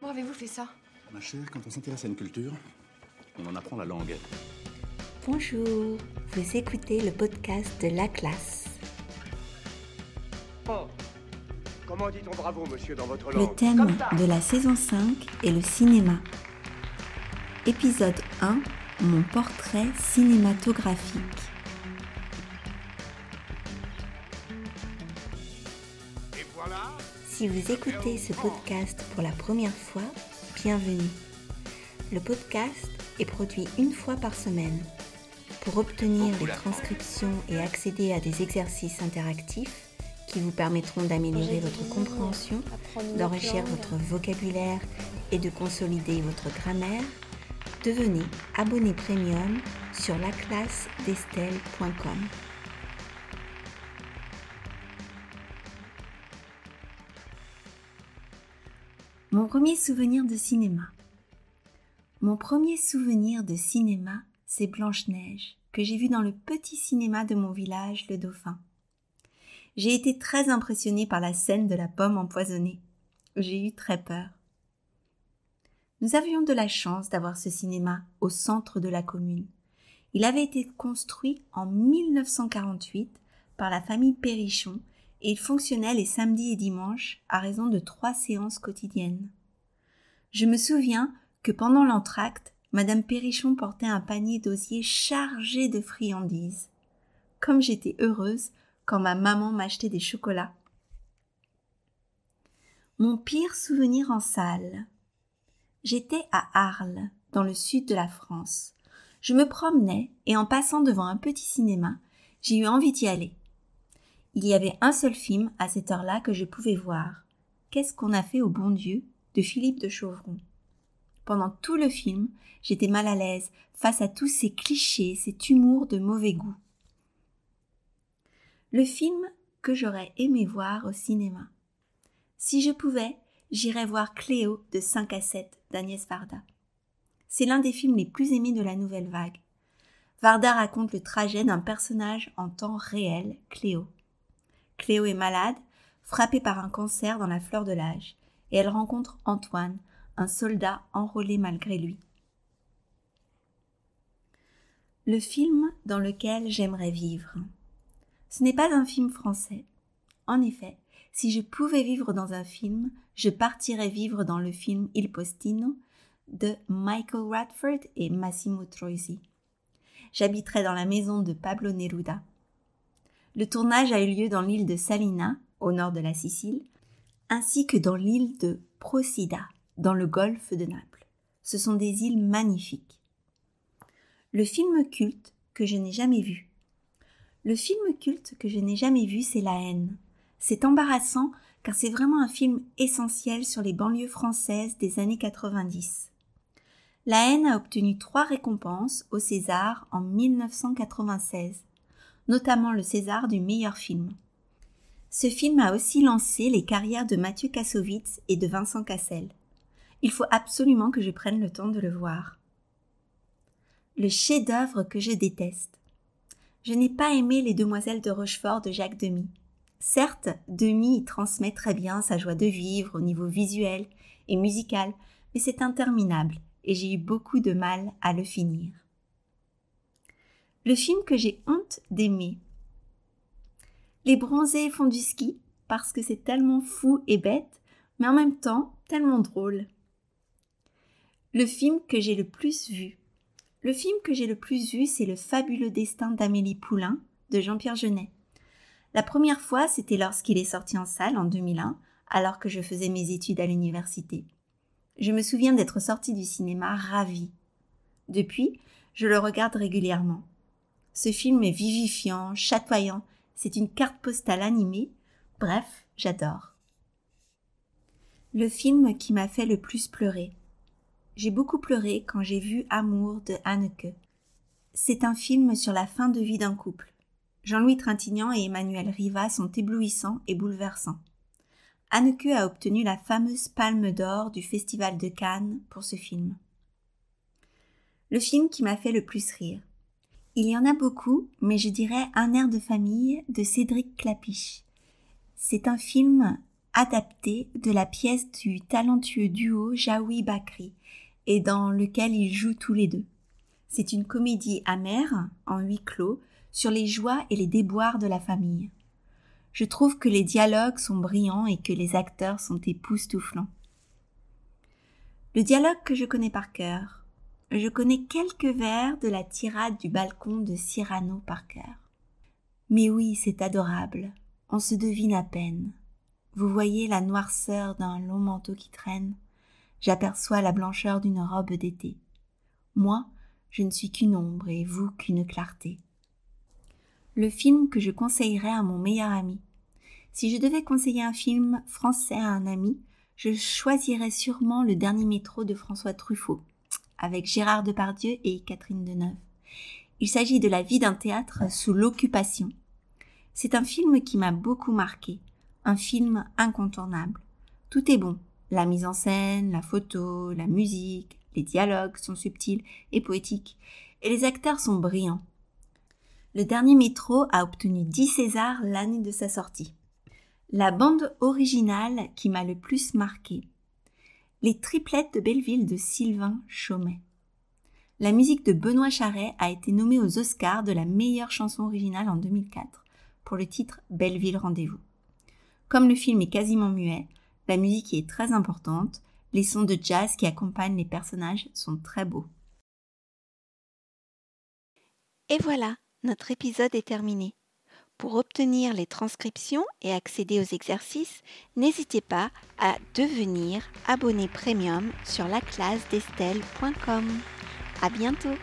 Comment avez-vous fait ça? Ma chère, quand on s'intéresse à une culture, on en apprend la langue. Bonjour, vous écoutez le podcast de La Classe. Oh. Comment dit-on bravo, monsieur, dans votre Le langue? thème Comme ça. de la saison 5 est le cinéma. Épisode 1, mon portrait cinématographique. Et voilà. Si vous écoutez ce podcast pour la première fois, bienvenue. Le podcast est produit une fois par semaine. Pour obtenir les transcriptions et accéder à des exercices interactifs qui vous permettront d'améliorer votre compréhension, d'enrichir votre vocabulaire et de consolider votre grammaire, devenez abonné premium sur laclassedestelle.com. Mon premier souvenir de cinéma. Mon premier souvenir de cinéma, c'est Blanche-Neige, que j'ai vue dans le petit cinéma de mon village, le Dauphin. J'ai été très impressionnée par la scène de la pomme empoisonnée. J'ai eu très peur. Nous avions de la chance d'avoir ce cinéma au centre de la commune. Il avait été construit en 1948 par la famille Perrichon il fonctionnait les samedis et dimanches à raison de trois séances quotidiennes. Je me souviens que pendant l'entracte, Madame Perrichon portait un panier d'osier chargé de friandises. Comme j'étais heureuse quand ma maman m'achetait des chocolats. Mon pire souvenir en salle. J'étais à Arles, dans le sud de la France. Je me promenais et en passant devant un petit cinéma, j'ai eu envie d'y aller. Il y avait un seul film à cette heure-là que je pouvais voir. Qu'est-ce qu'on a fait au bon Dieu de Philippe de Chauvron? Pendant tout le film, j'étais mal à l'aise face à tous ces clichés, cet humour de mauvais goût. Le film que j'aurais aimé voir au cinéma. Si je pouvais, j'irais voir Cléo de 5 à 7 d'Agnès Varda. C'est l'un des films les plus aimés de la nouvelle vague. Varda raconte le trajet d'un personnage en temps réel, Cléo. Cléo est malade, frappée par un cancer dans la fleur de l'âge, et elle rencontre Antoine, un soldat enrôlé malgré lui. Le film dans lequel j'aimerais vivre. Ce n'est pas un film français. En effet, si je pouvais vivre dans un film, je partirais vivre dans le film Il Postino de Michael Radford et Massimo Troisi. J'habiterais dans la maison de Pablo Neruda. Le tournage a eu lieu dans l'île de Salina, au nord de la Sicile, ainsi que dans l'île de Procida, dans le golfe de Naples. Ce sont des îles magnifiques. Le film culte que je n'ai jamais vu. Le film culte que je n'ai jamais vu, c'est La haine. C'est embarrassant car c'est vraiment un film essentiel sur les banlieues françaises des années 90. La haine a obtenu trois récompenses au César en 1996, notamment le César du meilleur film. Ce film a aussi lancé les carrières de Mathieu Kassovitz et de Vincent Cassel. Il faut absolument que je prenne le temps de le voir. Le chef-d'œuvre que je déteste. Je n'ai pas aimé Les Demoiselles de Rochefort de Jacques Demy. Certes, Demy y transmet très bien sa joie de vivre au niveau visuel et musical, mais c'est interminable et j'ai eu beaucoup de mal à le finir. Le film que j'ai honte d'aimer. Les bronzés font du ski parce que c'est tellement fou et bête, mais en même temps tellement drôle. Le film que j'ai le plus vu. Le film que j'ai le plus vu, c'est Le fabuleux destin d'Amélie Poulain de Jean-Pierre Jeunet. La première fois, c'était lorsqu'il est sorti en salle en 2001, alors que je faisais mes études à l'université. Je me souviens d'être sortie du cinéma ravie. Depuis, je le regarde régulièrement. Ce film est vivifiant, chatoyant, c'est une carte postale animée. Bref, j'adore. Le film qui m'a fait le plus pleurer. J'ai beaucoup pleuré quand j'ai vu Amour de Haneke. C'est un film sur la fin de vie d'un couple. Jean-Louis Trintignant et Emmanuel Riva sont éblouissants et bouleversants. Haneke a obtenu la fameuse Palme d'Or du Festival de Cannes pour ce film. Le film qui m'a fait le plus rire. Il y en a beaucoup, mais je dirais Un air de famille de Cédric Clapiche. C'est un film adapté de la pièce du talentueux duo Jaoui Bakri et dans lequel ils jouent tous les deux. C'est une comédie amère, en huis clos, sur les joies et les déboires de la famille. Je trouve que les dialogues sont brillants et que les acteurs sont époustouflants. Le dialogue que je connais par cœur. Je connais quelques vers de la tirade du balcon de Cyrano par cœur. Mais oui, c'est adorable. On se devine à peine. Vous voyez la noirceur d'un long manteau qui traîne. J'aperçois la blancheur d'une robe d'été. Moi, je ne suis qu'une ombre et vous qu'une clarté. Le film que je conseillerais à mon meilleur ami. Si je devais conseiller un film français à un ami, je choisirais sûrement Le Dernier métro de François Truffaut, avec Gérard Depardieu et Catherine Deneuve. Il s'agit de la vie d'un théâtre sous l'occupation. C'est un film qui m'a beaucoup marqué, un film incontournable. Tout est bon, la mise en scène, la photo, la musique, les dialogues sont subtils et poétiques, et les acteurs sont brillants. Le dernier métro a obtenu 10 Césars l'année de sa sortie. La bande originale qui m'a le plus marqué. Les triplettes de Belleville de Sylvain Chaumet. La musique de Benoît Charret a été nommée aux Oscars de la meilleure chanson originale en 2004 pour le titre Belleville Rendez-vous. Comme le film est quasiment muet, la musique y est très importante, les sons de jazz qui accompagnent les personnages sont très beaux. Et voilà, notre épisode est terminé. Pour obtenir les transcriptions et accéder aux exercices, n'hésitez pas à devenir abonné premium sur la classe d'Estelle.com. À bientôt!